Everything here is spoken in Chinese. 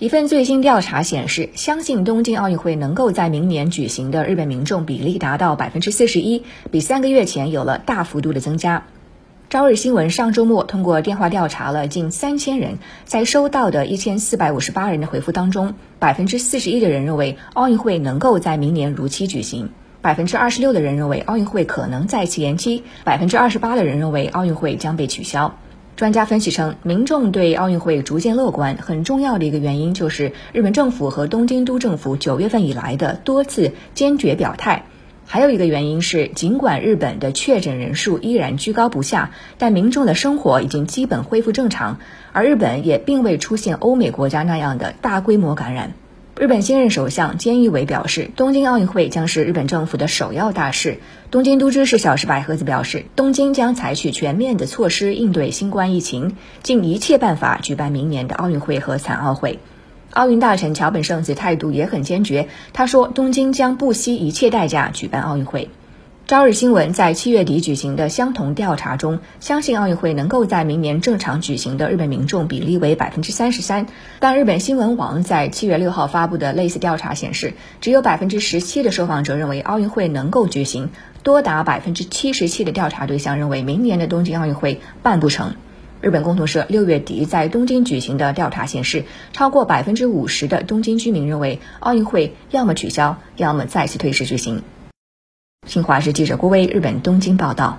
一份最新调查显示，相信东京奥运会能够在明年举行的日本民众比例达到百分之四十一，比三个月前有了大幅度的增加。朝日新闻上周末通过电话调查了近三千人，在收到的一千四百五十八人的回复当中，百分之四十一的人认为奥运会能够在明年如期举行，百分之二十六的人认为奥运会可能再次延期，百分之二十八的人认为奥运会将被取消。专家分析称，民众对奥运会逐渐乐观，很重要的一个原因就是日本政府和东京都政府九月份以来的多次坚决表态。还有一个原因是，尽管日本的确诊人数依然居高不下，但民众的生活已经基本恢复正常，而日本也并未出现欧美国家那样的大规模感染。日本新任首相菅义伟表示，东京奥运会将是日本政府的首要大事。东京都知事小石百合子表示，东京将采取全面的措施应对新冠疫情，尽一切办法举办明年的奥运会和残奥会。奥运大臣桥本圣子态度也很坚决，他说，东京将不惜一切代价举办奥运会。朝日新闻在七月底举行的相同调查中，相信奥运会能够在明年正常举行的日本民众比例为百分之三十三。但日本新闻网在七月六号发布的类似调查显示，只有百分之十七的受访者认为奥运会能够举行，多达百分之七十七的调查对象认为明年的东京奥运会办不成。日本共同社六月底在东京举行的调查显示，超过百分之五十的东京居民认为奥运会要么取消，要么再次推迟举行。新华社记者郭威，日本东京报道。